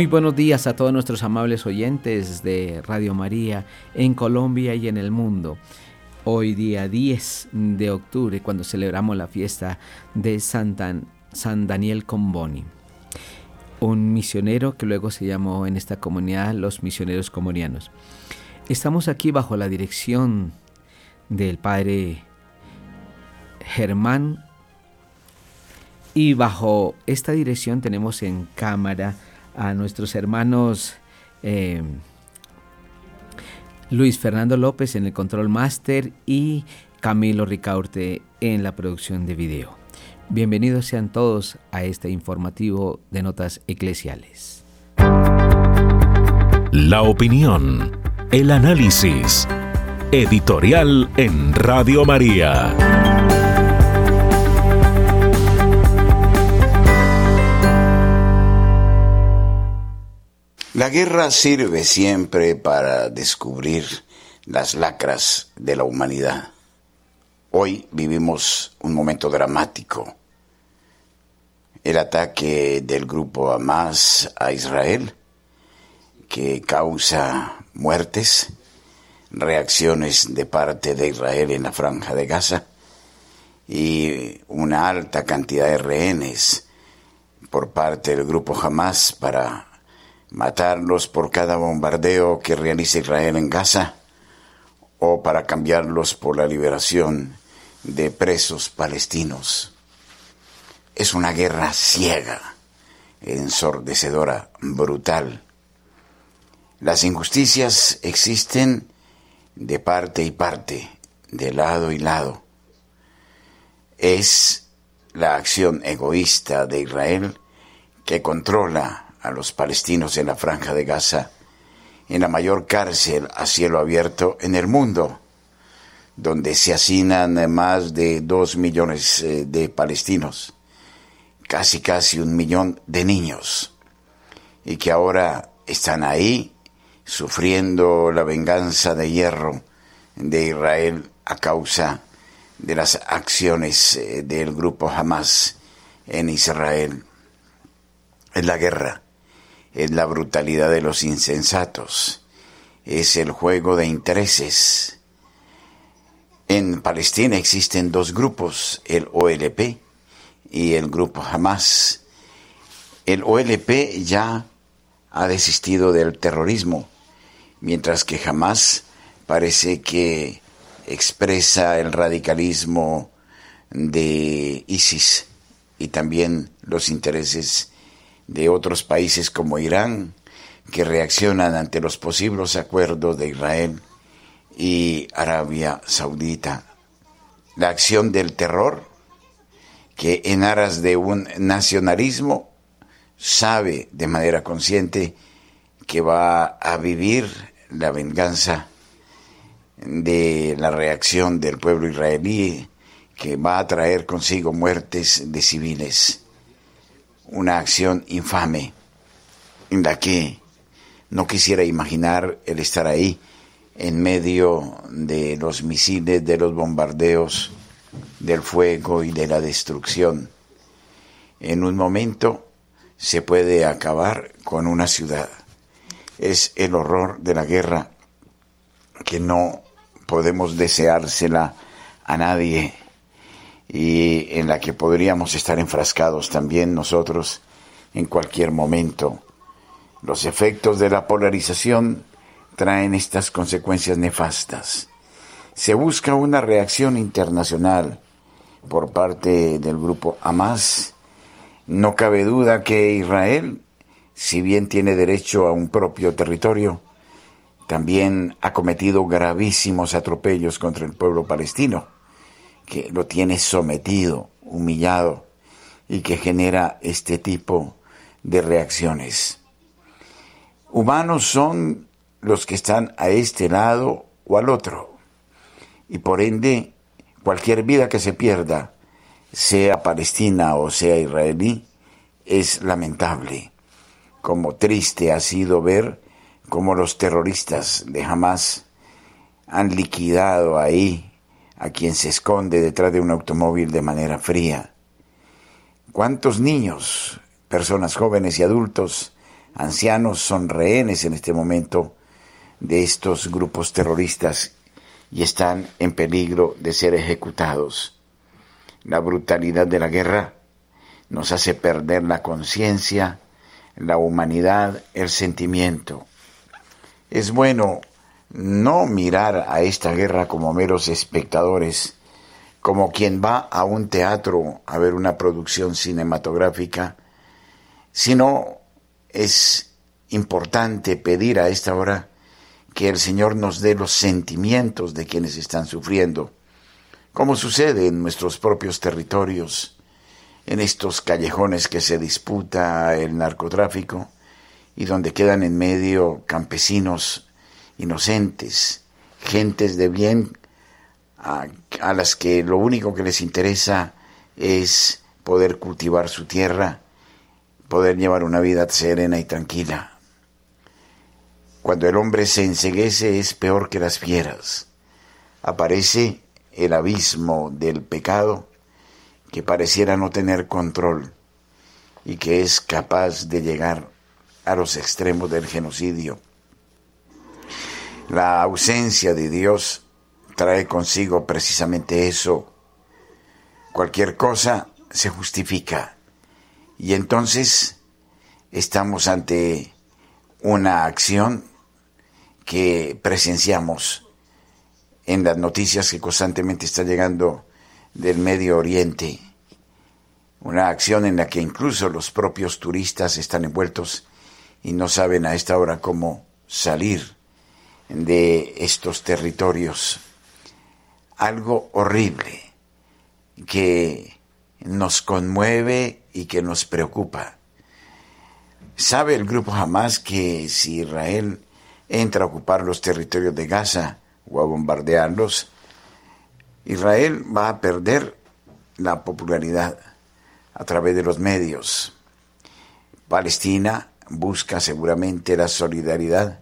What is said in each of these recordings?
Muy buenos días a todos nuestros amables oyentes de Radio María en Colombia y en el mundo. Hoy día 10 de octubre, cuando celebramos la fiesta de San, San Daniel Comboni, un misionero que luego se llamó en esta comunidad los misioneros comonianos. Estamos aquí bajo la dirección del padre Germán y bajo esta dirección tenemos en cámara a nuestros hermanos eh, Luis Fernando López en el control máster y Camilo Ricaurte en la producción de video. Bienvenidos sean todos a este informativo de notas eclesiales. La opinión, el análisis, editorial en Radio María. La guerra sirve siempre para descubrir las lacras de la humanidad. Hoy vivimos un momento dramático. El ataque del grupo Hamas a Israel, que causa muertes, reacciones de parte de Israel en la franja de Gaza y una alta cantidad de rehenes por parte del grupo Hamas para matarlos por cada bombardeo que realiza Israel en Gaza o para cambiarlos por la liberación de presos palestinos. Es una guerra ciega, ensordecedora, brutal. Las injusticias existen de parte y parte, de lado y lado. Es la acción egoísta de Israel que controla a los palestinos en la franja de Gaza, en la mayor cárcel a cielo abierto en el mundo, donde se hacinan más de dos millones eh, de palestinos, casi casi un millón de niños, y que ahora están ahí sufriendo la venganza de hierro de Israel a causa de las acciones eh, del grupo Hamas en Israel. En la guerra es la brutalidad de los insensatos, es el juego de intereses. En Palestina existen dos grupos, el OLP y el grupo Hamas. El OLP ya ha desistido del terrorismo, mientras que Hamas parece que expresa el radicalismo de ISIS y también los intereses de otros países como Irán, que reaccionan ante los posibles acuerdos de Israel y Arabia Saudita. La acción del terror, que en aras de un nacionalismo sabe de manera consciente que va a vivir la venganza de la reacción del pueblo israelí, que va a traer consigo muertes de civiles una acción infame en la que no quisiera imaginar el estar ahí en medio de los misiles, de los bombardeos, del fuego y de la destrucción. En un momento se puede acabar con una ciudad. Es el horror de la guerra que no podemos deseársela a nadie y en la que podríamos estar enfrascados también nosotros en cualquier momento. Los efectos de la polarización traen estas consecuencias nefastas. Se busca una reacción internacional por parte del grupo Hamas. No cabe duda que Israel, si bien tiene derecho a un propio territorio, también ha cometido gravísimos atropellos contra el pueblo palestino que lo tiene sometido, humillado y que genera este tipo de reacciones. Humanos son los que están a este lado o al otro y por ende cualquier vida que se pierda, sea palestina o sea israelí, es lamentable. Como triste ha sido ver cómo los terroristas de Hamas han liquidado ahí a quien se esconde detrás de un automóvil de manera fría. ¿Cuántos niños, personas jóvenes y adultos ancianos son rehenes en este momento de estos grupos terroristas y están en peligro de ser ejecutados. La brutalidad de la guerra nos hace perder la conciencia, la humanidad, el sentimiento. Es bueno no mirar a esta guerra como meros espectadores, como quien va a un teatro a ver una producción cinematográfica, sino es importante pedir a esta hora que el Señor nos dé los sentimientos de quienes están sufriendo, como sucede en nuestros propios territorios, en estos callejones que se disputa el narcotráfico y donde quedan en medio campesinos inocentes, gentes de bien a, las que lo único que les interesa es poder cultivar su tierra, poder llevar una vida serena y tranquila. Cuando el hombre se enseguece es peor que las fieras. Aparece el abismo del pecado que pareciera no tener control y que es capaz de llegar a los extremos del genocidio. La ausencia de Dios trae consigo precisamente eso. Cualquier cosa se justifica y entonces estamos ante una acción que presenciamos en las noticias que constantemente está llegando del Medio Oriente. Una acción en la que incluso los propios turistas están envueltos y no saben a esta hora cómo salir de estos territorios. Algo horrible que nos conmueve y que nos preocupa. ¿Sabe el grupo jamás que si Israel entra a ocupar los territorios de Gaza o a bombardearlos, Israel va a perder la popularidad a través de los medios. Palestina busca seguramente la solidaridad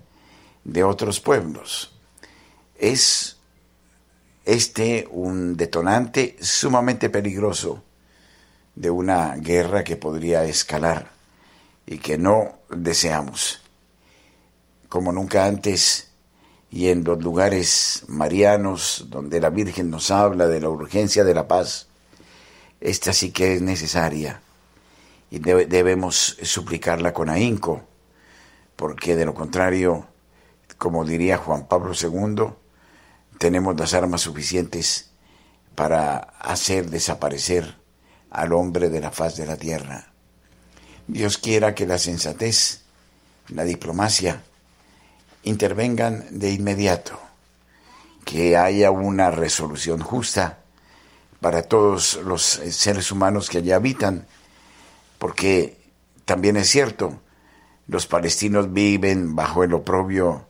de otros pueblos. Es este un detonante sumamente peligroso de una guerra que podría escalar y que no deseamos. Como nunca antes, y en los lugares marianos donde la Virgen nos habla de la urgencia de la paz, esta sí que es necesaria y debemos suplicarla con ahínco, porque de lo contrario, como diría Juan Pablo II, tenemos las armas suficientes para hacer desaparecer al hombre de la faz de la tierra. Dios quiera que la sensatez, la diplomacia, intervengan de inmediato, que haya una resolución justa para todos los seres humanos que allí habitan, porque también es cierto, los palestinos viven bajo el oprobio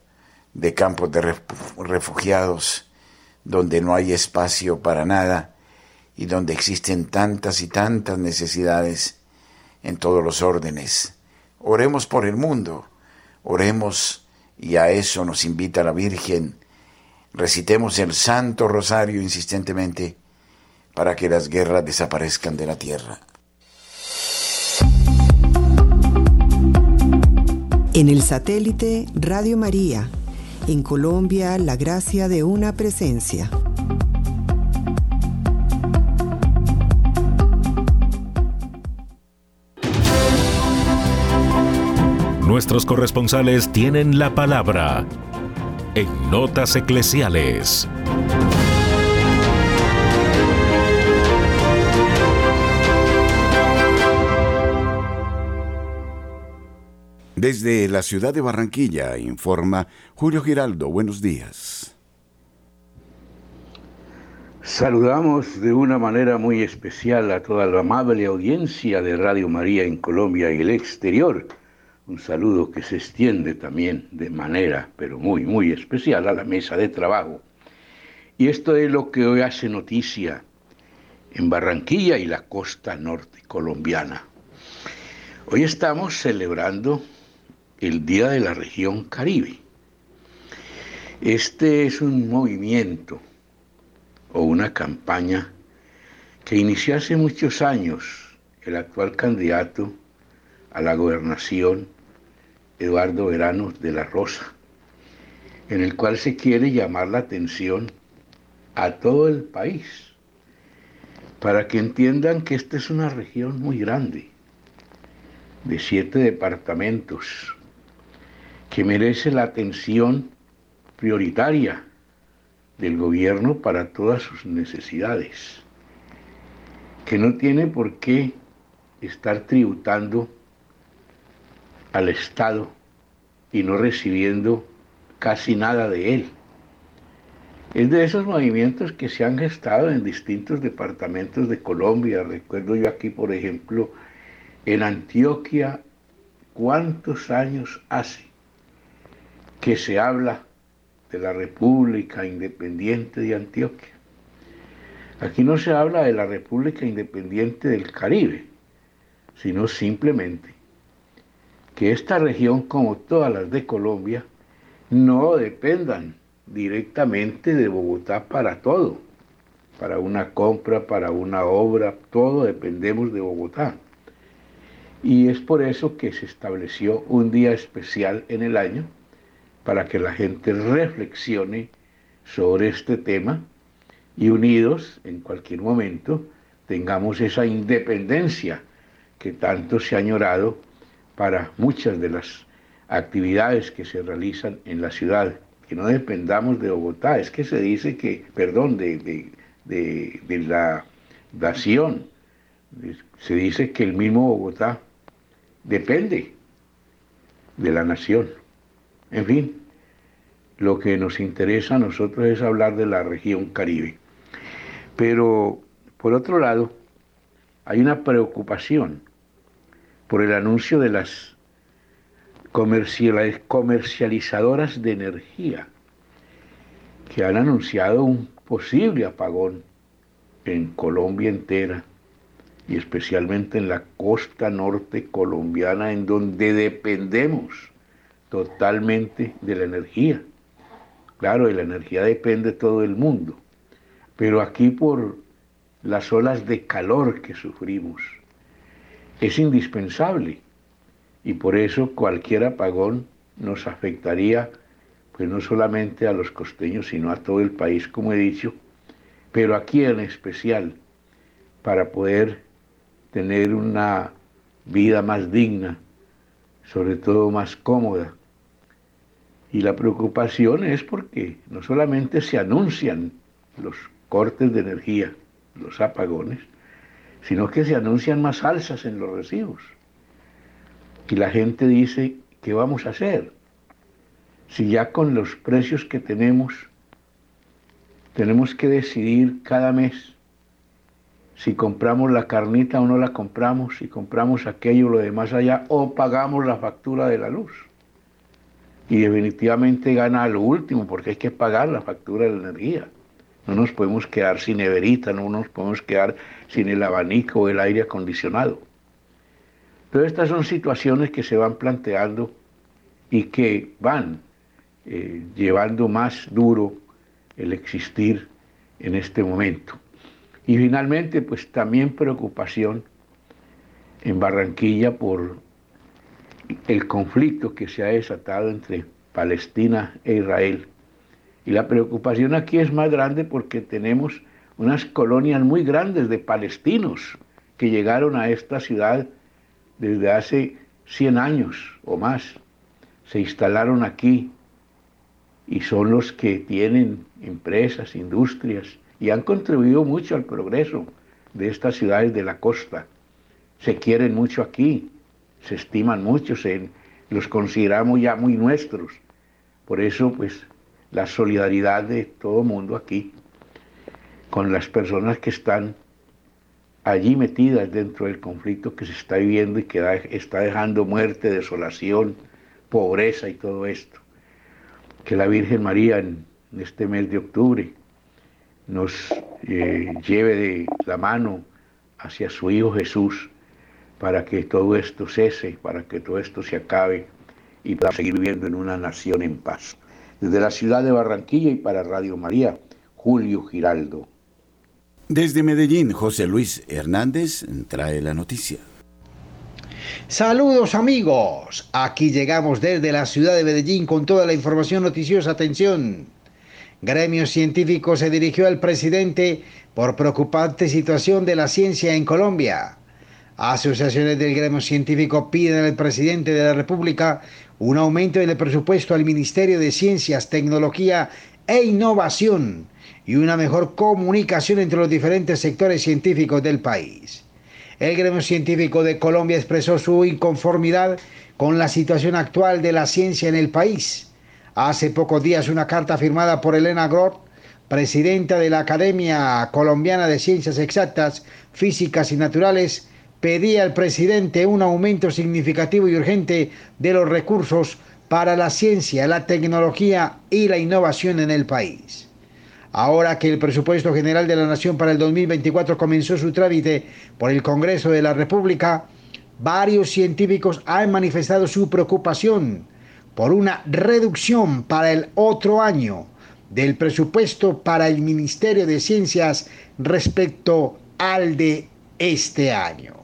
de campos de refugiados, donde no hay espacio para nada y donde existen tantas y tantas necesidades en todos los órdenes. Oremos por el mundo, oremos y a eso nos invita la Virgen. Recitemos el Santo Rosario insistentemente para que las guerras desaparezcan de la tierra. En el satélite Radio María, en Colombia, la gracia de una presencia. Nuestros corresponsales tienen la palabra en Notas Eclesiales. Desde la ciudad de Barranquilla informa Julio Giraldo. Buenos días. Saludamos de una manera muy especial a toda la amable audiencia de Radio María en Colombia y el exterior un saludo que se extiende también de manera, pero muy, muy especial a la mesa de trabajo. Y esto es lo que hoy hace noticia en Barranquilla y la costa norte colombiana. Hoy estamos celebrando el Día de la Región Caribe. Este es un movimiento o una campaña que inició hace muchos años el actual candidato a la gobernación Eduardo Verano de la Rosa, en el cual se quiere llamar la atención a todo el país, para que entiendan que esta es una región muy grande, de siete departamentos, que merece la atención prioritaria del gobierno para todas sus necesidades, que no tiene por qué estar tributando al Estado y no recibiendo casi nada de él. Es de esos movimientos que se han gestado en distintos departamentos de Colombia. Recuerdo yo aquí, por ejemplo, en Antioquia, ¿cuántos años hace que se habla de la República Independiente de Antioquia? Aquí no se habla de la República Independiente del Caribe, sino simplemente que esta región, como todas las de Colombia, no dependan directamente de Bogotá para todo, para una compra, para una obra, todo dependemos de Bogotá. Y es por eso que se estableció un día especial en el año para que la gente reflexione sobre este tema y unidos en cualquier momento tengamos esa independencia que tanto se ha añorado para muchas de las actividades que se realizan en la ciudad, que no dependamos de Bogotá. Es que se dice que, perdón, de, de la nación, se dice que el mismo Bogotá depende de la nación. En fin, lo que nos interesa a nosotros es hablar de la región caribe. Pero, por otro lado, hay una preocupación por el anuncio de las comercializadoras de energía que han anunciado un posible apagón en Colombia entera y especialmente en la costa norte colombiana en donde dependemos totalmente de la energía. Claro, de la energía depende todo el mundo, pero aquí por las olas de calor que sufrimos, es indispensable y por eso cualquier apagón nos afectaría pues no solamente a los costeños, sino a todo el país, como he dicho, pero aquí en especial, para poder tener una vida más digna, sobre todo más cómoda. Y la preocupación es porque no solamente se anuncian los cortes de energía, los apagones, sino que se anuncian más alzas en los recibos. Y la gente dice, ¿qué vamos a hacer? Si ya con los precios que tenemos, tenemos que decidir cada mes si compramos la carnita o no la compramos, si compramos aquello o lo demás allá, o pagamos la factura de la luz. Y definitivamente gana lo último, porque hay que pagar la factura de la energía. No nos podemos quedar sin neverita, no nos podemos quedar sin el abanico o el aire acondicionado. Todas estas son situaciones que se van planteando y que van eh, llevando más duro el existir en este momento. Y finalmente, pues también preocupación en Barranquilla por el conflicto que se ha desatado entre Palestina e Israel y la preocupación aquí es más grande porque tenemos unas colonias muy grandes de palestinos que llegaron a esta ciudad desde hace 100 años o más. Se instalaron aquí y son los que tienen empresas, industrias y han contribuido mucho al progreso de estas ciudades de la costa. Se quieren mucho aquí, se estiman mucho, los consideramos ya muy nuestros. Por eso, pues, la solidaridad de todo mundo aquí con las personas que están allí metidas dentro del conflicto que se está viviendo y que está dejando muerte, desolación, pobreza y todo esto. Que la Virgen María en este mes de octubre nos eh, lleve de la mano hacia su Hijo Jesús para que todo esto cese, para que todo esto se acabe y para seguir viviendo en una nación en paz. Desde la ciudad de Barranquilla y para Radio María, Julio Giraldo. Desde Medellín, José Luis Hernández trae la noticia. Saludos amigos, aquí llegamos desde la ciudad de Medellín con toda la información noticiosa. Atención, gremio científico se dirigió al presidente por preocupante situación de la ciencia en Colombia. Asociaciones del gremio científico piden al presidente de la República un aumento en el presupuesto al Ministerio de Ciencias, Tecnología e Innovación y una mejor comunicación entre los diferentes sectores científicos del país. El gremio científico de Colombia expresó su inconformidad con la situación actual de la ciencia en el país. Hace pocos días una carta firmada por Elena Groth, presidenta de la Academia Colombiana de Ciencias Exactas, Físicas y Naturales, pedía al presidente un aumento significativo y urgente de los recursos para la ciencia, la tecnología y la innovación en el país. Ahora que el presupuesto general de la Nación para el 2024 comenzó su trámite por el Congreso de la República, varios científicos han manifestado su preocupación por una reducción para el otro año del presupuesto para el Ministerio de Ciencias respecto al de este año.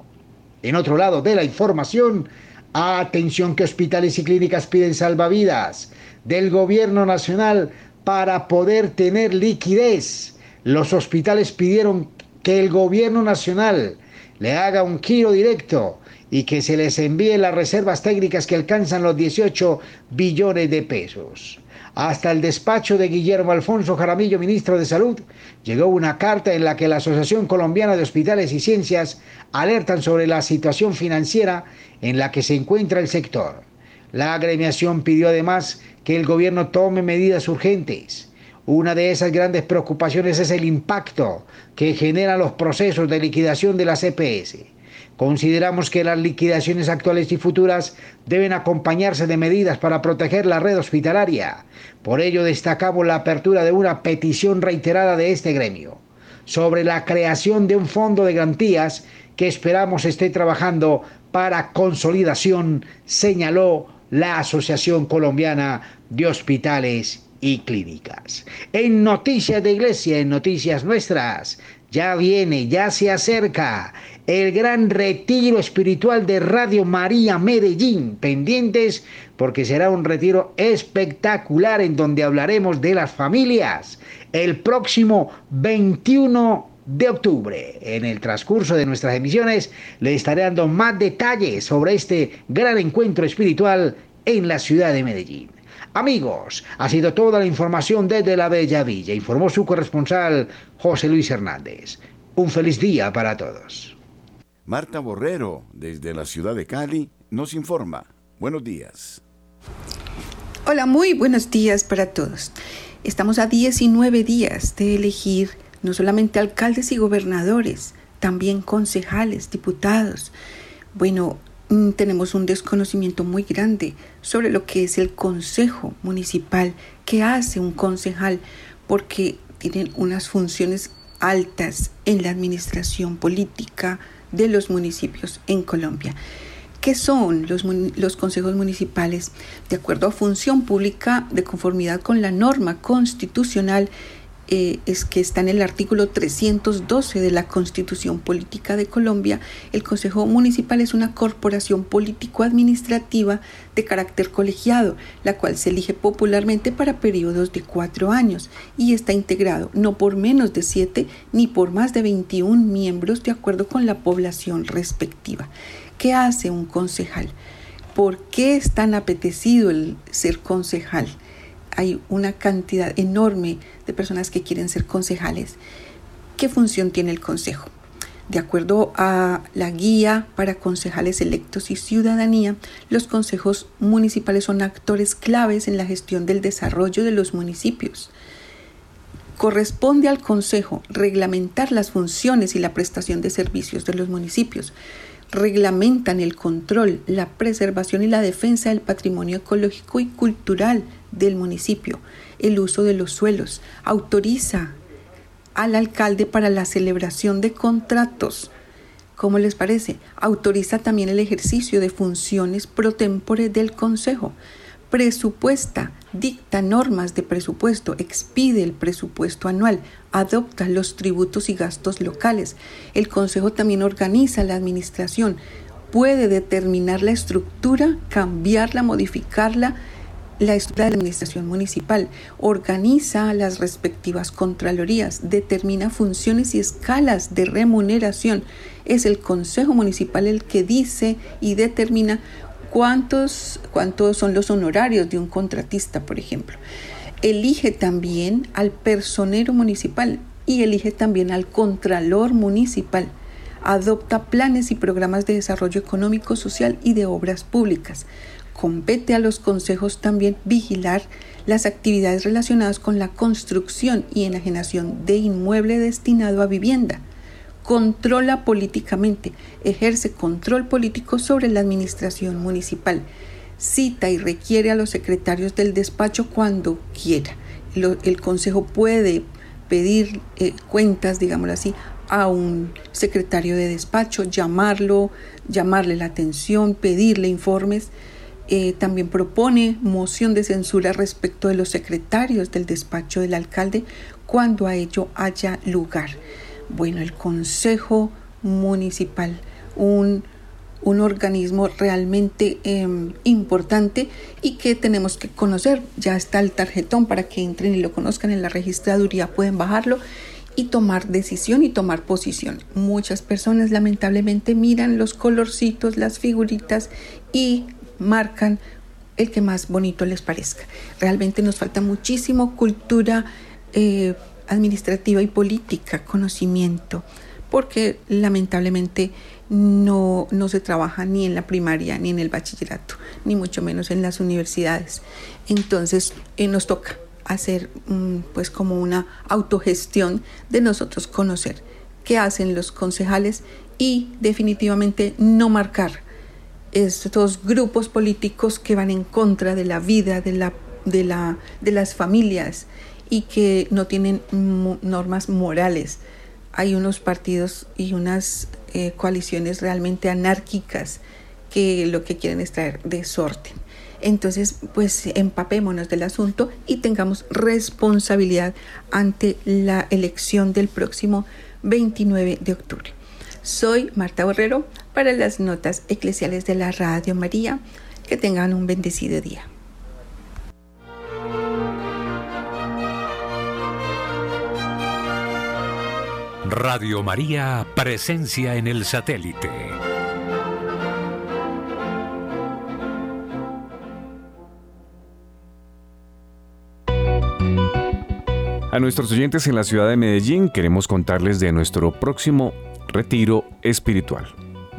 En otro lado de la información, atención que hospitales y clínicas piden salvavidas del gobierno nacional para poder tener liquidez. Los hospitales pidieron que el gobierno nacional le haga un giro directo y que se les envíen las reservas técnicas que alcanzan los 18 billones de pesos. Hasta el despacho de Guillermo Alfonso Jaramillo, ministro de Salud, llegó una carta en la que la Asociación Colombiana de Hospitales y Ciencias alertan sobre la situación financiera en la que se encuentra el sector. La agremiación pidió además que el gobierno tome medidas urgentes. Una de esas grandes preocupaciones es el impacto que generan los procesos de liquidación de la CPS. Consideramos que las liquidaciones actuales y futuras deben acompañarse de medidas para proteger la red hospitalaria. Por ello destacamos la apertura de una petición reiterada de este gremio sobre la creación de un fondo de garantías que esperamos esté trabajando para consolidación, señaló la Asociación Colombiana de Hospitales y Clínicas. En Noticias de Iglesia, en Noticias Nuestras, ya viene, ya se acerca el gran retiro espiritual de Radio María Medellín. Pendientes porque será un retiro espectacular en donde hablaremos de las familias el próximo 21 de octubre. En el transcurso de nuestras emisiones le estaré dando más detalles sobre este gran encuentro espiritual en la ciudad de Medellín. Amigos, ha sido toda la información desde la Bella Villa, informó su corresponsal José Luis Hernández. Un feliz día para todos. Marta Borrero, desde la ciudad de Cali, nos informa. Buenos días. Hola, muy buenos días para todos. Estamos a 19 días de elegir no solamente alcaldes y gobernadores, también concejales, diputados. Bueno, mm, tenemos un desconocimiento muy grande sobre lo que es el consejo municipal, qué hace un concejal, porque tienen unas funciones altas en la administración política de los municipios en Colombia. ¿Qué son los, los, consejos municipales? De acuerdo a función pública, de conformidad con la norma constitucional eh, es que está en el artículo 312 de la Constitución Política de Colombia, el Consejo Municipal es una corporación político-administrativa de carácter colegiado, la cual se elige popularmente para periodos de cuatro años y está integrado no por menos de siete ni por más de 21 miembros de acuerdo con la población respectiva. ¿Qué hace un concejal? ¿Por qué es tan apetecido el ser concejal? Hay una cantidad enorme de personas que quieren ser concejales. ¿Qué función tiene el consejo? De acuerdo a la guía para concejales electos y ciudadanía, los consejos municipales son actores claves en la gestión del desarrollo de los municipios. Corresponde al consejo reglamentar las funciones y la prestación de servicios de los municipios. Reglamentan el control, la preservación y la defensa del patrimonio ecológico y cultural del municipio, el uso de los suelos, autoriza al alcalde para la celebración de contratos. ¿Cómo les parece? Autoriza también el ejercicio de funciones pro tempore del Consejo. Presupuesta, dicta normas de presupuesto, expide el presupuesto anual, adopta los tributos y gastos locales. El Consejo también organiza la administración, puede determinar la estructura, cambiarla, modificarla, la administración municipal, organiza las respectivas contralorías, determina funciones y escalas de remuneración. Es el Consejo Municipal el que dice y determina cuántos, cuántos son los honorarios de un contratista, por ejemplo. Elige también al personero municipal y elige también al contralor municipal. Adopta planes y programas de desarrollo económico, social y de obras públicas compete a los consejos también vigilar las actividades relacionadas con la construcción y enajenación de inmueble destinado a vivienda. Controla políticamente, ejerce control político sobre la administración municipal. Cita y requiere a los secretarios del despacho cuando quiera. el consejo puede pedir eh, cuentas, digámoslo así, a un secretario de despacho, llamarlo, llamarle la atención, pedirle informes eh, también propone moción de censura respecto de los secretarios del despacho del alcalde cuando a ello haya lugar. Bueno, el Consejo Municipal, un, un organismo realmente em, importante y que tenemos que conocer. Ya está el tarjetón para que entren y lo conozcan en la registraduría, pueden bajarlo y tomar decisión y tomar posición. Muchas personas lamentablemente miran los colorcitos, las figuritas y marcan el que más bonito les parezca. Realmente nos falta muchísimo cultura eh, administrativa y política, conocimiento, porque lamentablemente no, no se trabaja ni en la primaria ni en el bachillerato, ni mucho menos en las universidades. Entonces eh, nos toca hacer mm, pues como una autogestión de nosotros conocer qué hacen los concejales y definitivamente no marcar estos grupos políticos que van en contra de la vida de, la, de, la, de las familias y que no tienen normas morales. Hay unos partidos y unas eh, coaliciones realmente anárquicas que lo que quieren es traer desorden. Entonces, pues empapémonos del asunto y tengamos responsabilidad ante la elección del próximo 29 de octubre. Soy Marta Borrero para las notas eclesiales de la Radio María. Que tengan un bendecido día. Radio María, presencia en el satélite. A nuestros oyentes en la ciudad de Medellín queremos contarles de nuestro próximo retiro espiritual.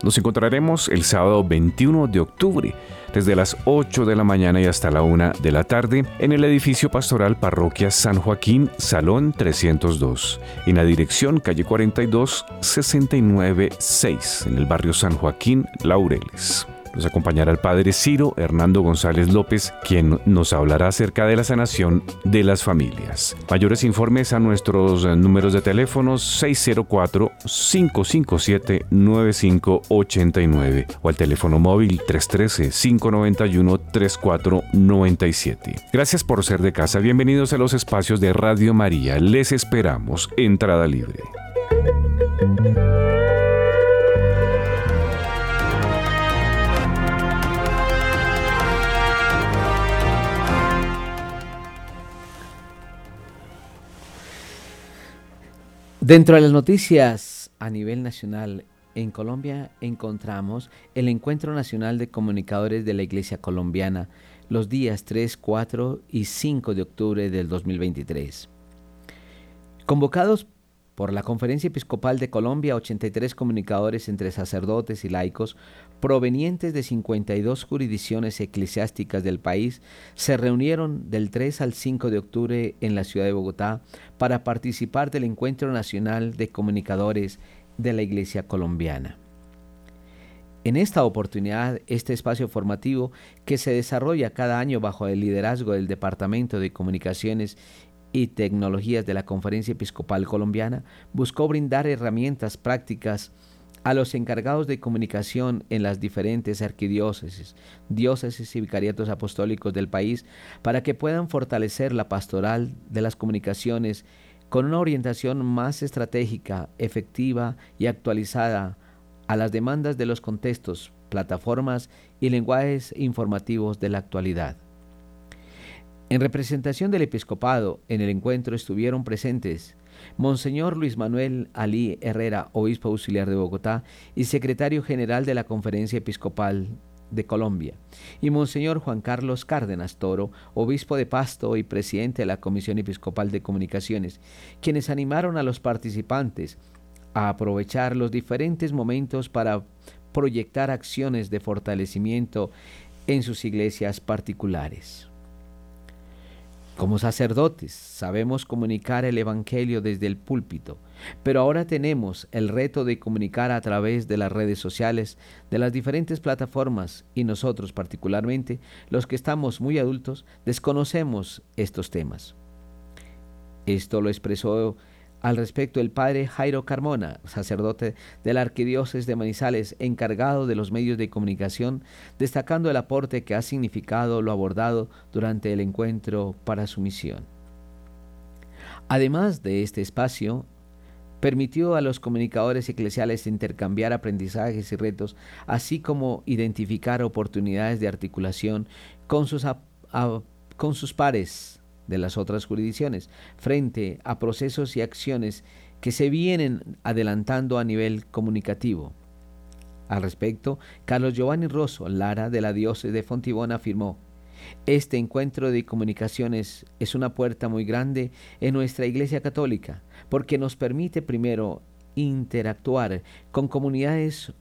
Nos encontraremos el sábado 21 de octubre, desde las 8 de la mañana y hasta la 1 de la tarde, en el edificio pastoral Parroquia San Joaquín, Salón 302, en la dirección calle 42 696, en el barrio San Joaquín, Laureles. Nos acompañará el padre Ciro Hernando González López, quien nos hablará acerca de la sanación de las familias. Mayores informes a nuestros números de teléfonos 604-557-9589 o al teléfono móvil 313-591-3497. Gracias por ser de casa. Bienvenidos a los espacios de Radio María. Les esperamos. Entrada libre. Dentro de las noticias a nivel nacional, en Colombia encontramos el Encuentro Nacional de Comunicadores de la Iglesia Colombiana los días 3, 4 y 5 de octubre del 2023. Convocados por la Conferencia Episcopal de Colombia, 83 comunicadores entre sacerdotes y laicos provenientes de 52 jurisdicciones eclesiásticas del país se reunieron del 3 al 5 de octubre en la ciudad de Bogotá para participar del Encuentro Nacional de Comunicadores de la Iglesia Colombiana. En esta oportunidad, este espacio formativo que se desarrolla cada año bajo el liderazgo del Departamento de Comunicaciones y Tecnologías de la Conferencia Episcopal Colombiana buscó brindar herramientas prácticas a los encargados de comunicación en las diferentes arquidiócesis, diócesis y vicariatos apostólicos del país para que puedan fortalecer la pastoral de las comunicaciones con una orientación más estratégica, efectiva y actualizada a las demandas de los contextos plataformas y lenguajes informativos de la actualidad. En representación del episcopado, en el encuentro estuvieron presentes Monseñor Luis Manuel Alí Herrera, obispo auxiliar de Bogotá y secretario general de la Conferencia Episcopal de Colombia, y Monseñor Juan Carlos Cárdenas Toro, obispo de Pasto y presidente de la Comisión Episcopal de Comunicaciones, quienes animaron a los participantes a aprovechar los diferentes momentos para proyectar acciones de fortalecimiento en sus iglesias particulares. Como sacerdotes sabemos comunicar el Evangelio desde el púlpito, pero ahora tenemos el reto de comunicar a través de las redes sociales, de las diferentes plataformas y nosotros particularmente, los que estamos muy adultos, desconocemos estos temas. Esto lo expresó al respecto, el padre Jairo Carmona, sacerdote de la Arquidiócesis de Manizales, encargado de los medios de comunicación, destacando el aporte que ha significado lo abordado durante el encuentro para su misión. Además de este espacio, permitió a los comunicadores eclesiales intercambiar aprendizajes y retos, así como identificar oportunidades de articulación con sus, con sus pares de las otras jurisdicciones frente a procesos y acciones que se vienen adelantando a nivel comunicativo. Al respecto, Carlos Giovanni Rosso Lara de la diócesis de Fontibón afirmó, este encuentro de comunicaciones es una puerta muy grande en nuestra Iglesia Católica, porque nos permite primero interactuar con comunidades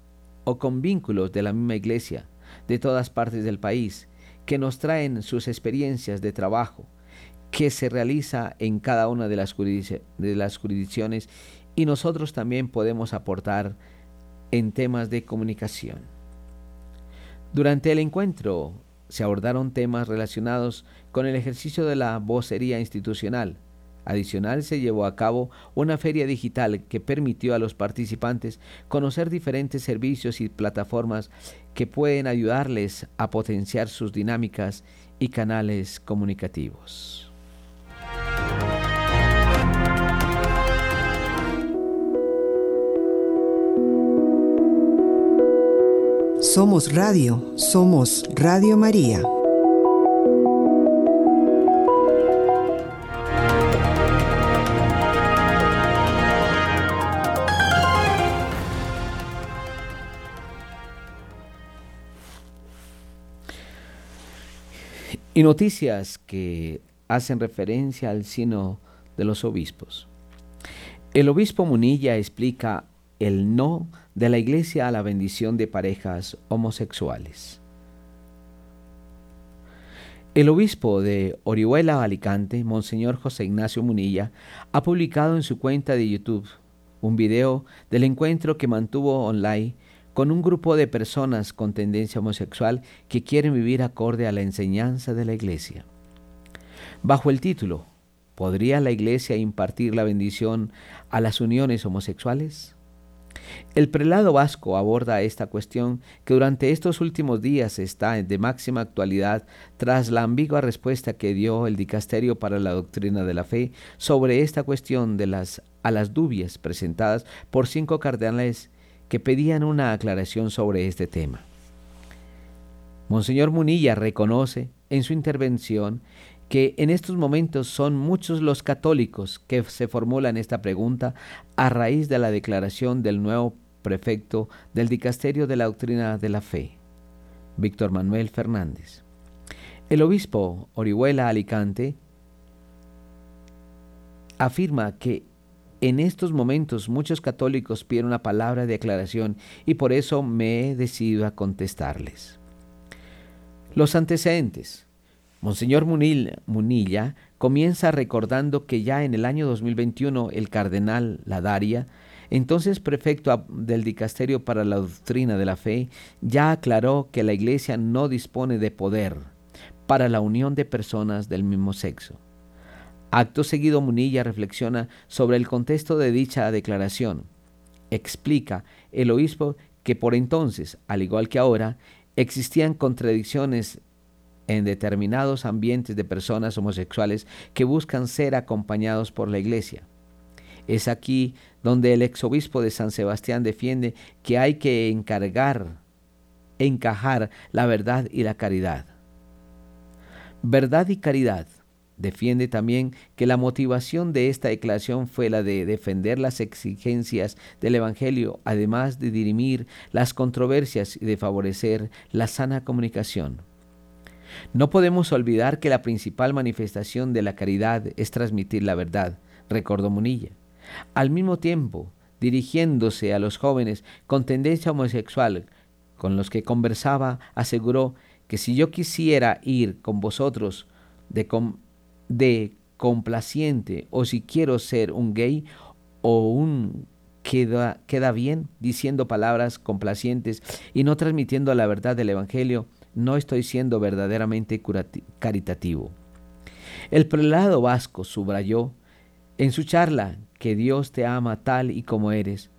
o con vínculos de la misma Iglesia de todas partes del país, que nos traen sus experiencias de trabajo, que se realiza en cada una de las, jurisdicciones y nosotros también podemos aportar en temas de comunicación. Durante el encuentro se abordaron temas relacionados con el ejercicio de la vocería institucional. Adicional se llevó a cabo una feria digital que permitió a los participantes conocer diferentes servicios y plataformas que pueden ayudarles a potenciar sus dinámicas y canales comunicativos. Somos Radio, somos Radio María. Y noticias que hacen referencia al sino de los obispos. El obispo Munilla explica el no de la Iglesia a la bendición de parejas homosexuales. El obispo de Orihuela, Alicante, Monseñor José Ignacio Munilla, ha publicado en su cuenta de YouTube un video del encuentro que mantuvo online con un grupo de personas con tendencia homosexual que quieren vivir acorde a la enseñanza de la Iglesia. Bajo el título, ¿podría la Iglesia impartir la bendición a las uniones homosexuales? El prelado vasco aborda esta cuestión que durante estos últimos días está de máxima actualidad tras la ambigua respuesta que dio el dicasterio para la doctrina de la fe sobre esta cuestión de las a las dubias presentadas por cinco cardenales que pedían una aclaración sobre este tema. Monseñor Munilla reconoce en su intervención que en estos momentos son muchos los católicos que se formulan esta pregunta a raíz de la declaración del nuevo prefecto del Dicasterio de la Doctrina de la Fe, Víctor Manuel Fernández. El obispo Orihuela Alicante afirma que en estos momentos muchos católicos piden una palabra de aclaración y por eso me he decidido a contestarles. Los antecedentes. Monseñor Munilla comienza recordando que ya en el año 2021 el cardenal Ladaria, entonces prefecto del Dicasterio para la Doctrina de la Fe, ya aclaró que la Iglesia no dispone de poder para la unión de personas del mismo sexo. Acto seguido Munilla reflexiona sobre el contexto de dicha declaración. Explica el obispo que por entonces, al igual que ahora, existían contradicciones en determinados ambientes de personas homosexuales que buscan ser acompañados por la Iglesia. Es aquí donde el exobispo de San Sebastián defiende que hay que encargar encajar la verdad y la caridad. Verdad y caridad. Defiende también que la motivación de esta declaración fue la de defender las exigencias del Evangelio, además de dirimir las controversias y de favorecer la sana comunicación. No podemos olvidar que la principal manifestación de la caridad es transmitir la verdad, recordó Munilla. Al mismo tiempo, dirigiéndose a los jóvenes con tendencia homosexual con los que conversaba, aseguró que si yo quisiera ir con vosotros de, de complaciente o si quiero ser un gay o un queda, queda bien diciendo palabras complacientes y no transmitiendo la verdad del Evangelio, no estoy siendo verdaderamente caritativo. El prelado vasco subrayó en su charla que Dios te ama tal y como eres,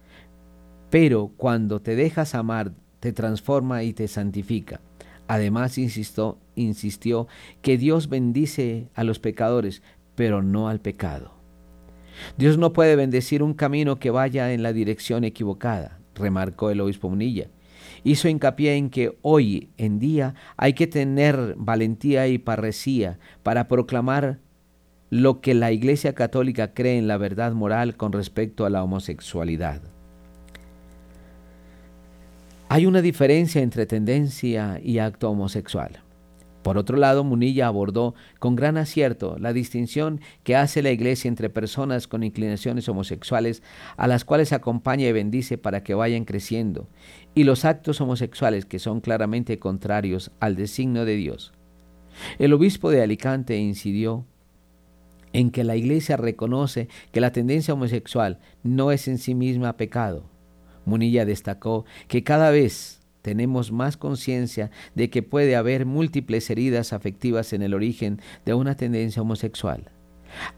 pero cuando te dejas amar te transforma y te santifica. Además insistió, insistió que Dios bendice a los pecadores, pero no al pecado. Dios no puede bendecir un camino que vaya en la dirección equivocada, remarcó el obispo Munilla. Hizo hincapié en que hoy en día hay que tener valentía y parresía para proclamar lo que la Iglesia Católica cree en la verdad moral con respecto a la homosexualidad. Hay una diferencia entre tendencia y acto homosexual. Por otro lado, Munilla abordó con gran acierto la distinción que hace la Iglesia entre personas con inclinaciones homosexuales a las cuales acompaña y bendice para que vayan creciendo, y los actos homosexuales que son claramente contrarios al designio de Dios. El obispo de Alicante incidió en que la Iglesia reconoce que la tendencia homosexual no es en sí misma pecado, Munilla destacó que cada vez tenemos más conciencia de que puede haber múltiples heridas afectivas en el origen de una tendencia homosexual.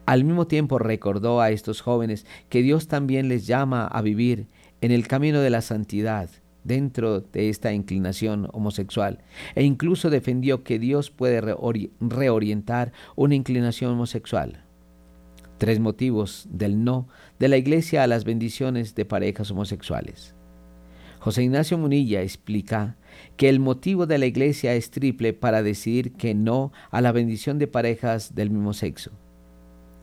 Al mismo tiempo recordó a estos jóvenes que Dios también les llama a vivir en el camino de la santidad dentro de esta inclinación homosexual e incluso defendió que Dios puede reorientar una inclinación homosexual. Tres motivos del no de la Iglesia a las bendiciones de parejas homosexuales. José Ignacio Munilla explica que el motivo de la Iglesia es triple para decidir que no a la bendición de parejas del mismo sexo.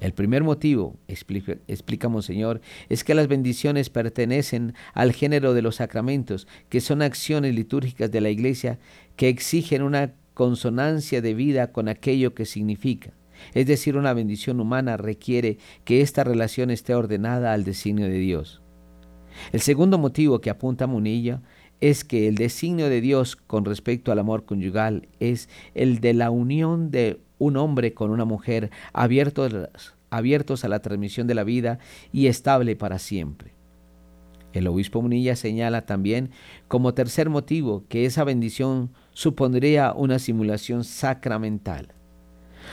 El primer motivo, explica, explica Monseñor, es que las bendiciones pertenecen al género de los sacramentos, que son acciones litúrgicas de la Iglesia que exigen una consonancia de vida con aquello que significa. Es decir, una bendición humana requiere que esta relación esté ordenada al designio de Dios. El segundo motivo que apunta Munilla es que el designio de Dios con respecto al amor conyugal es el de la unión de un hombre con una mujer abiertos, abiertos a la transmisión de la vida y estable para siempre. El obispo Munilla señala también como tercer motivo que esa bendición supondría una simulación sacramental.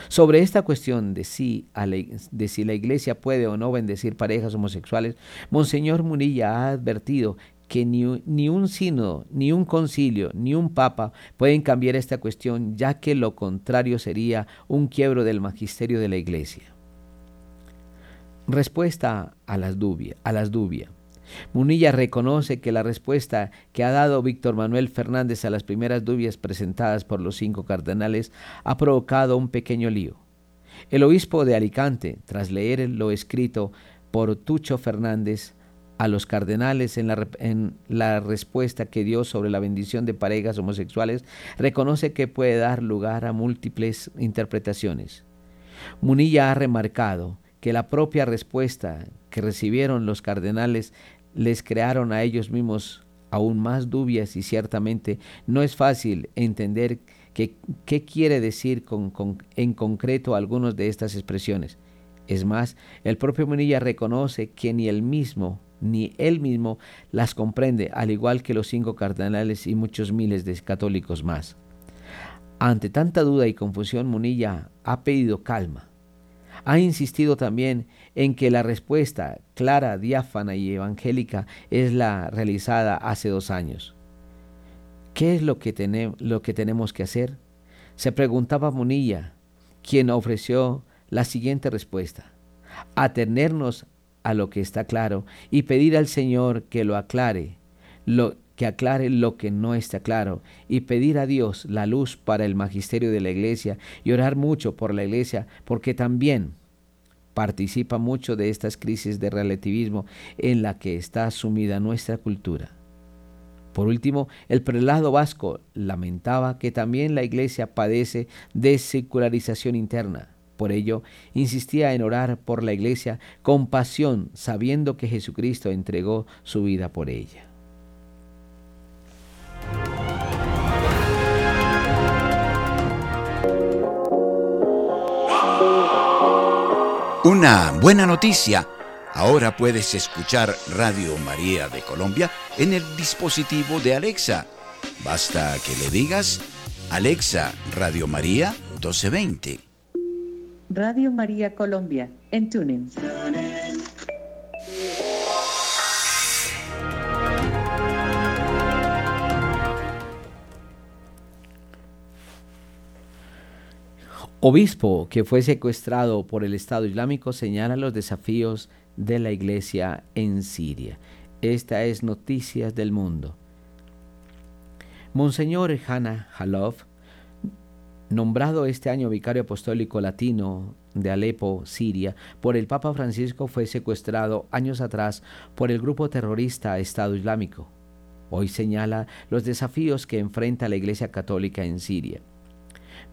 Sobre esta cuestión de si, la iglesia puede o no bendecir parejas homosexuales, Monseñor Munilla ha advertido que ni, ni, un sínodo, ni un concilio, ni un papa pueden cambiar esta cuestión, ya que lo contrario sería un quiebro del magisterio de la iglesia. Respuesta a las dubias. A las dubias. Munilla reconoce que la respuesta que ha dado Víctor Manuel Fernández a las primeras dudas presentadas por los cinco cardenales ha provocado un pequeño lío. El obispo de Alicante, tras leer lo escrito por Tucho Fernández a los cardenales en la, en la respuesta que dio sobre la bendición de parejas homosexuales, reconoce que puede dar lugar a múltiples interpretaciones. Munilla ha remarcado que la propia respuesta que recibieron los cardenales les crearon a ellos mismos aún más dubias y ciertamente no es fácil entender qué quiere decir en concreto algunas de estas expresiones. Es más, el propio Munilla reconoce que ni él mismo, ni él mismo las comprende, al igual que los cinco cardenales y muchos miles de católicos más. Ante tanta duda y confusión, Munilla ha pedido calma. Ha insistido también en que la respuesta clara, diáfana y evangélica es la realizada hace dos años. ¿Qué es lo que, tenemos que hacer? Se preguntaba Munilla, quien ofreció la siguiente respuesta. Atenernos a lo que está claro y pedir al Señor que lo aclare, lo, que aclare lo que no está claro y pedir a Dios la luz para el magisterio de la iglesia y orar mucho por la iglesia porque también participa mucho de estas crisis de relativismo en la que está sumida nuestra cultura. Por último, el prelado vasco lamentaba que también la iglesia padece de secularización interna. Por ello, insistía en orar por la iglesia con pasión, sabiendo que Jesucristo entregó su vida por ella. Una buena noticia. Ahora puedes escuchar Radio María de Colombia en el dispositivo de Alexa. Basta que le digas, Alexa, Radio María 1220. Radio María Colombia, en Tuning. Obispo que fue secuestrado por el Estado Islámico señala los desafíos de la iglesia en Siria. Esta es Noticias del Mundo. Monseñor Hanna Halov, nombrado este año vicario apostólico latino de Alepo, Siria, por el Papa Francisco, fue secuestrado años atrás por el grupo terrorista Estado Islámico. Hoy señala los desafíos que enfrenta la Iglesia Católica en Siria.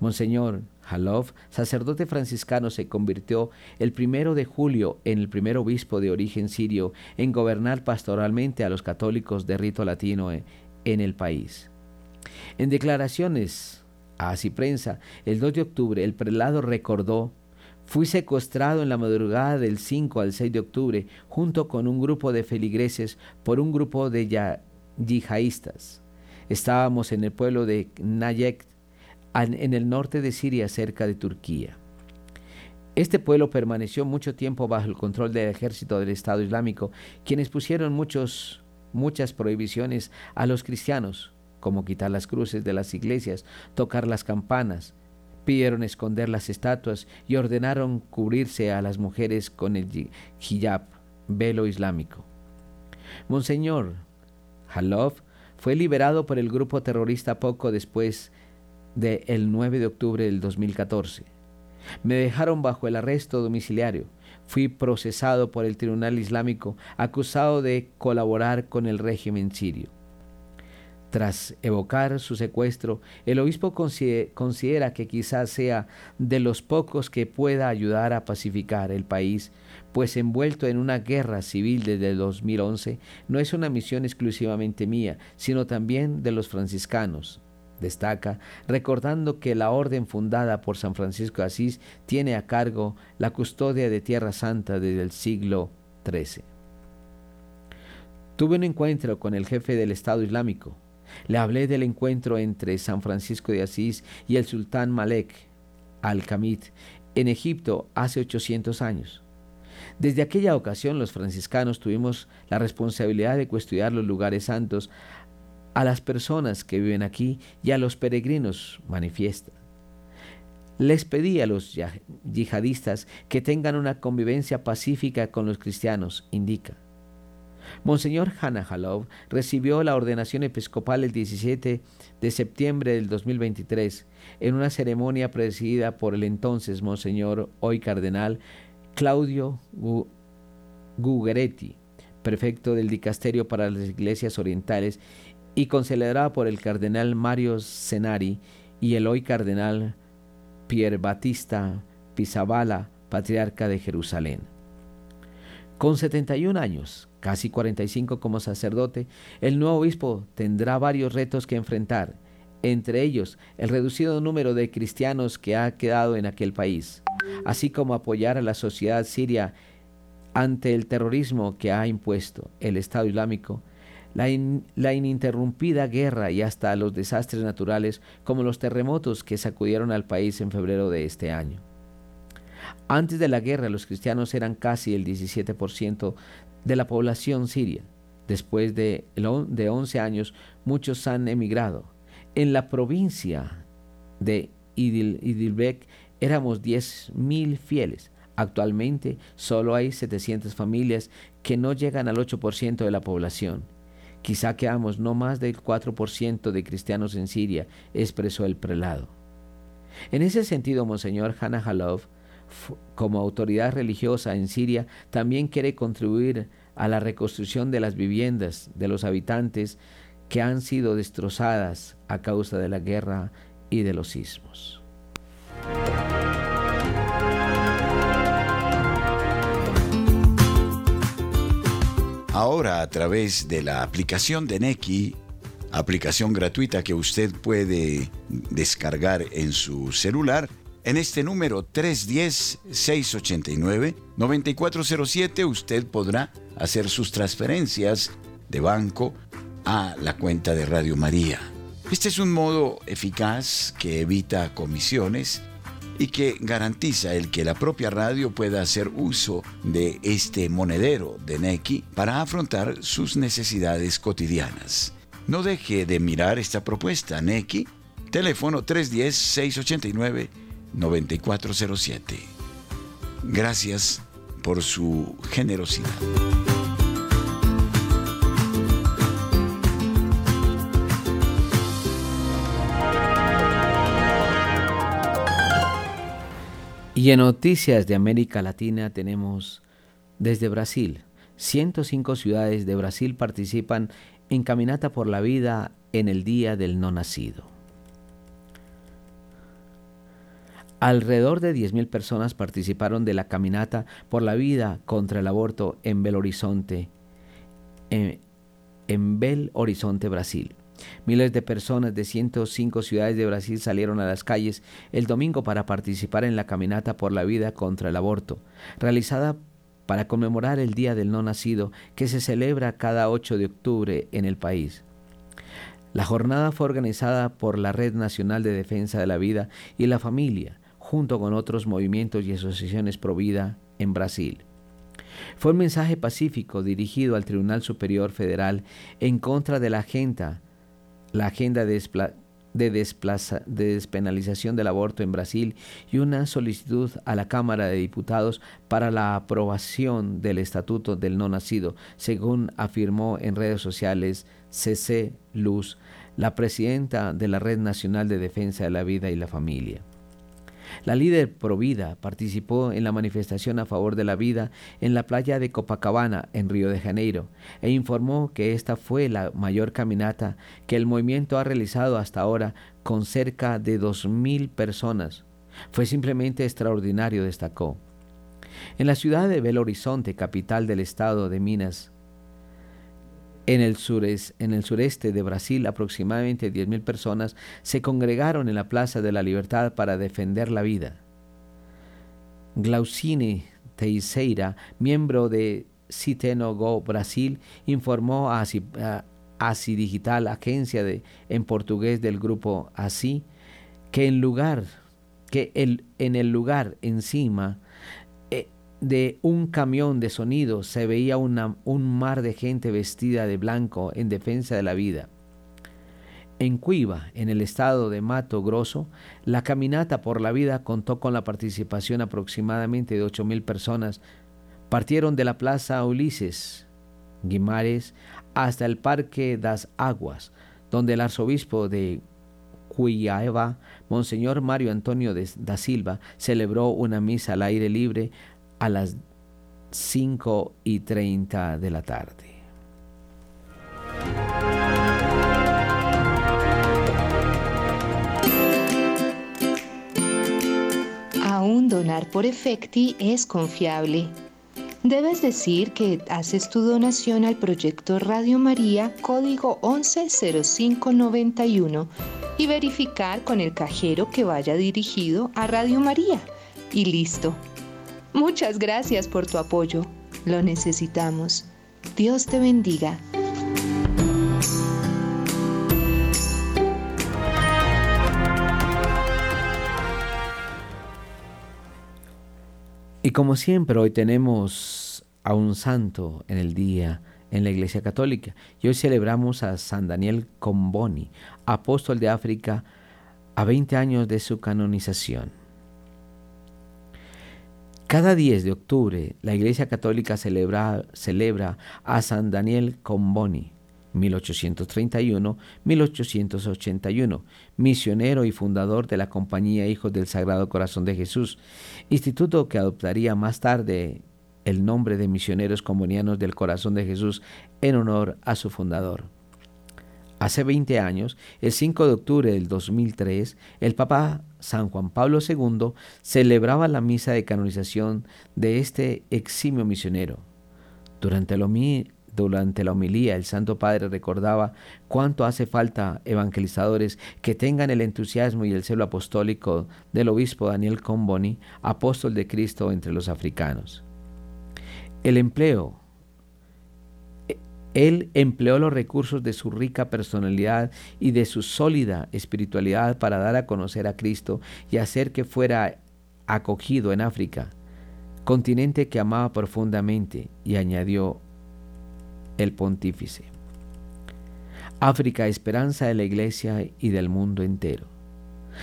Monseñor Halov, sacerdote franciscano, se convirtió el primero de julio en el primer obispo de origen sirio en gobernar pastoralmente a los católicos de rito latino en el país. En declaraciones a Así Prensa, el 2 de octubre, el prelado recordó Fui secuestrado en la madrugada del 5 al 6 de octubre junto con un grupo de feligreses por un grupo de yihadistas. Estábamos en el pueblo de Nayek, en el norte de Siria, cerca de Turquía. Este pueblo permaneció mucho tiempo bajo el control del ejército del Estado Islámico, quienes pusieron muchas prohibiciones a los cristianos, como quitar las cruces de las iglesias, tocar las campanas, pidieron esconder las estatuas y ordenaron cubrirse a las mujeres con el hijab, velo islámico. Monseñor Halov fue liberado por el grupo terrorista poco después del 9 de octubre del 2014. Me dejaron bajo el arresto domiciliario. Fui procesado por el Tribunal Islámico acusado de colaborar con el régimen sirio. Tras evocar su secuestro, el obispo considera que quizás sea de los pocos que pueda ayudar a pacificar el país, pues envuelto en una guerra civil desde el 2011, no es una misión exclusivamente mía, sino también de los franciscanos, destaca, recordando que la orden fundada por San Francisco de Asís tiene a cargo la custodia de Tierra Santa desde el siglo XIII. Tuve un encuentro con el jefe del Estado Islámico. Le hablé del encuentro entre San Francisco de Asís y el sultán Malek al-Kamid en Egipto hace 800 años. Desde aquella ocasión los franciscanos tuvimos la responsabilidad de custodiar los lugares santos a las personas que viven aquí y a los peregrinos, manifiesta. Les pedí a los yihadistas que tengan una convivencia pacífica con los cristianos, indica. Monseñor Hanna Halov recibió la ordenación episcopal el 17 de septiembre del 2023 en una ceremonia presidida por el entonces Monseñor hoy cardenal Claudio Gugeretti, prefecto del Dicasterio para las Iglesias Orientales y concelebrada por el cardenal Mario Senari y el hoy cardenal Pier Batista Pizzabala, patriarca de Jerusalén. Con 71 años, casi 45 como sacerdote, el nuevo obispo tendrá varios retos que enfrentar, entre ellos el reducido número de cristianos que ha quedado en aquel país, así como apoyar a la sociedad siria ante el terrorismo que ha impuesto el Estado Islámico la, ininterrumpida guerra y hasta los desastres naturales como los terremotos que sacudieron al país en febrero de este año. Antes de la guerra los cristianos eran casi el 17% de la población siria. Después de, de 11 años muchos han emigrado. En la provincia de Idilbek éramos 10.000 fieles. Actualmente solo hay 700 familias que no llegan al 8% de la población Quizá quedamos no más del 4% de cristianos en Siria, expresó el prelado. En ese sentido, Monseñor Hannah Halov, como autoridad religiosa en Siria, también quiere contribuir a la reconstrucción de las viviendas de los habitantes que han sido destrozadas a causa de la guerra y de los sismos. Ahora a través de la aplicación de Neki, aplicación gratuita que usted puede descargar en su celular, en este número 310-689-9407 usted podrá hacer sus transferencias de banco a la cuenta de Radio María. Este es un modo eficaz que evita comisiones y que garantiza el que la propia radio pueda hacer uso de este monedero de Neki para afrontar sus necesidades cotidianas. No deje de mirar esta propuesta, Neki, teléfono 310-689-9407. Gracias por su generosidad. Y en noticias de América Latina tenemos desde Brasil. 105 ciudades de Brasil participan en Caminata por la Vida en el Día del No Nacido. Alrededor de 10.000 personas participaron de la Caminata por la Vida contra el Aborto en Belo Horizonte, en, en Belo Horizonte, Brasil. Miles de personas de 105 ciudades de Brasil salieron a las calles el domingo para participar en la caminata por la vida contra el aborto, realizada para conmemorar el Día del No Nacido que se celebra cada 8 de octubre en el país. La jornada fue organizada por la Red Nacional de Defensa de la Vida y la Familia, junto con otros movimientos y asociaciones pro vida en Brasil. Fue un mensaje pacífico dirigido al Tribunal Superior Federal en contra de la agenda la agenda de, despenalización del aborto en Brasil y una solicitud a la Cámara de Diputados para la aprobación del Estatuto del No Nacido, según afirmó en redes sociales CC Luz, la presidenta de la Red Nacional de Defensa de la Vida y la Familia. La líder Provida participó en la manifestación a favor de la vida en la playa de Copacabana, en Río de Janeiro, e informó que esta fue la mayor caminata que el movimiento ha realizado hasta ahora con cerca de 2.000 personas. Fue simplemente extraordinario, destacó. En la ciudad de Belo Horizonte, capital del estado de Minas en el, sureste de Brasil, aproximadamente 10.000 personas se congregaron en la Plaza de la Libertad para defender la vida. Glaucine Teixeira, miembro de Citeno Go Brasil, informó a ASI, Digital, agencia de, en portugués del grupo ASI, que en lugar que el, en el lugar encima de un camión de sonido se veía un mar de gente vestida de blanco en defensa de la vida. En Cuiva, en el estado de Mato Grosso, la caminata por la vida contó con la participación aproximadamente de 8.000 personas. Partieron de la Plaza Ulises Guimares hasta el Parque das Aguas, donde el arzobispo de Cuiaba, Monseñor Mario Antonio da Silva, celebró una misa al aire libre a las 5 y 30 de la tarde. Aún donar por efecti es confiable. Debes decir que haces tu donación al proyecto Radio María código 110591 y verificar con el cajero que vaya dirigido a Radio María. Y listo Muchas gracias por tu apoyo. Lo necesitamos. Dios te bendiga. Y como siempre, hoy tenemos a un santo en el día en la Iglesia Católica. Y hoy celebramos a San Daniel Comboni, apóstol de África, a 20 años de su canonización. Cada 10 de octubre la Iglesia Católica celebra, a San Daniel Comboni, 1831-1881, misionero y fundador de la Compañía Hijos del Sagrado Corazón de Jesús, instituto que adoptaría más tarde el nombre de Misioneros Comunianos del Corazón de Jesús en honor a su fundador. Hace 20 años, el 5 de octubre del 2003, el Papa San Juan Pablo II celebraba la misa de canonización de este eximio misionero. Durante la, homilía, el Santo Padre recordaba cuánto hace falta evangelizadores que tengan el entusiasmo y el celo apostólico del obispo Daniel Comboni, apóstol de Cristo entre los africanos. El empleo él empleó los recursos de su rica personalidad y de su sólida espiritualidad para dar a conocer a Cristo y hacer que fuera acogido en África, continente que amaba profundamente, y añadió el pontífice. África, esperanza de la iglesia y del mundo entero.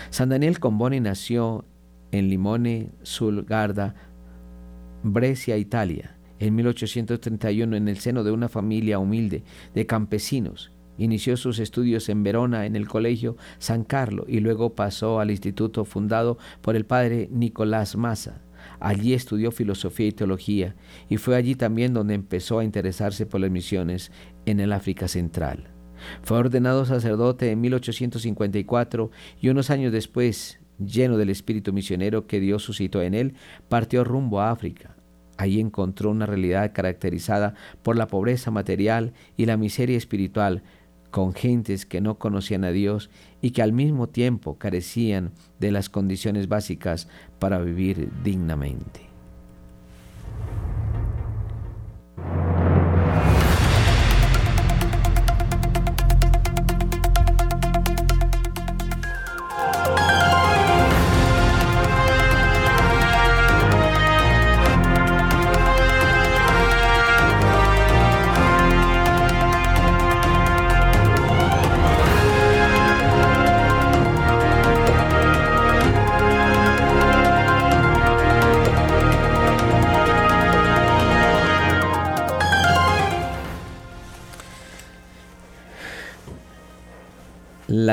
San Daniel Comboni nació en Limone sul Garda, Brescia, Italia en 1831, en el seno de una familia humilde de campesinos, inició sus estudios en Verona en el Colegio San Carlo y luego pasó al instituto fundado por el padre Nicolás Massa. Allí estudió filosofía y teología y fue allí también donde empezó a interesarse por las misiones en el África Central. Fue ordenado sacerdote en 1854 y unos años después, lleno del espíritu misionero que Dios suscitó en él, partió rumbo a África. Ahí encontró una realidad caracterizada por la pobreza material y la miseria espiritual, con gentes que no conocían a Dios y que al mismo tiempo carecían de las condiciones básicas para vivir dignamente.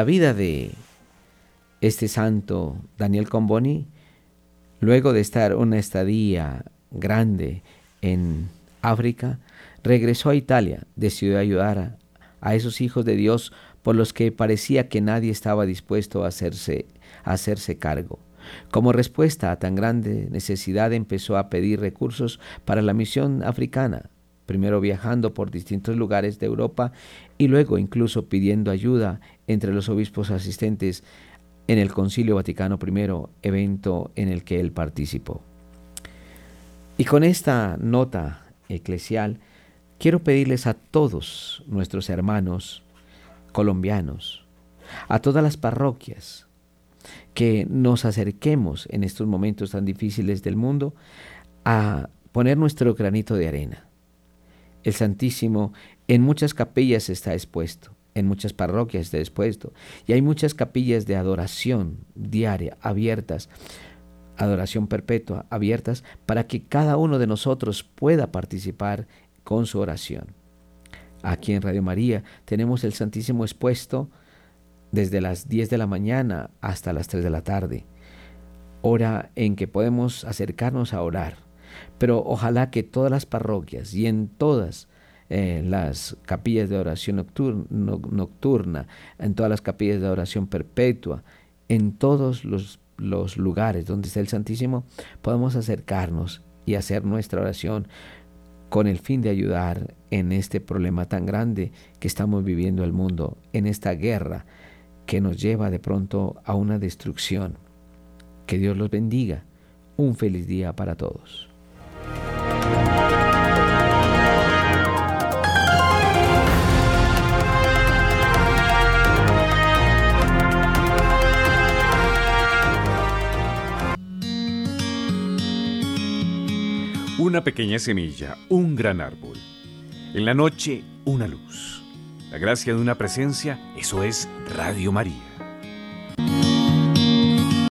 La vida de este santo Daniel Comboni, luego de estar una estadía grande en África, regresó a Italia, decidió ayudar a, esos hijos de Dios por los que parecía que nadie estaba dispuesto a hacerse, a hacerse cargo. Como respuesta a tan grande necesidad empezó a pedir recursos para la misión africana, primero viajando por distintos lugares de Europa y luego incluso pidiendo ayuda entre los obispos asistentes en el Concilio Vaticano I, evento en el que él participó. Y con esta nota eclesial, quiero pedirles a todos nuestros hermanos colombianos, a todas las parroquias, que nos acerquemos en estos momentos tan difíciles del mundo a poner nuestro granito de arena el Santísimo en muchas capillas está expuesto, en muchas parroquias está expuesto, y hay muchas capillas de adoración diaria abiertas, adoración perpetua abiertas, para que cada uno de nosotros pueda participar con su oración. Aquí en Radio María tenemos el Santísimo expuesto desde las 10 de la mañana hasta las 3 de la tarde, hora en que podemos acercarnos a orar pero ojalá que todas las parroquias y en todas eh, las capillas de oración nocturna, en todas las capillas de oración perpetua, en todos los, los lugares donde está el Santísimo, podamos acercarnos y hacer nuestra oración con el fin de ayudar en este problema tan grande que estamos viviendo el mundo, en esta guerra que nos lleva de pronto a una destrucción. Que Dios los bendiga. Un feliz día para todos. Una pequeña semilla, un gran árbol. En la noche, una luz. La gracia de una presencia, eso es Radio María.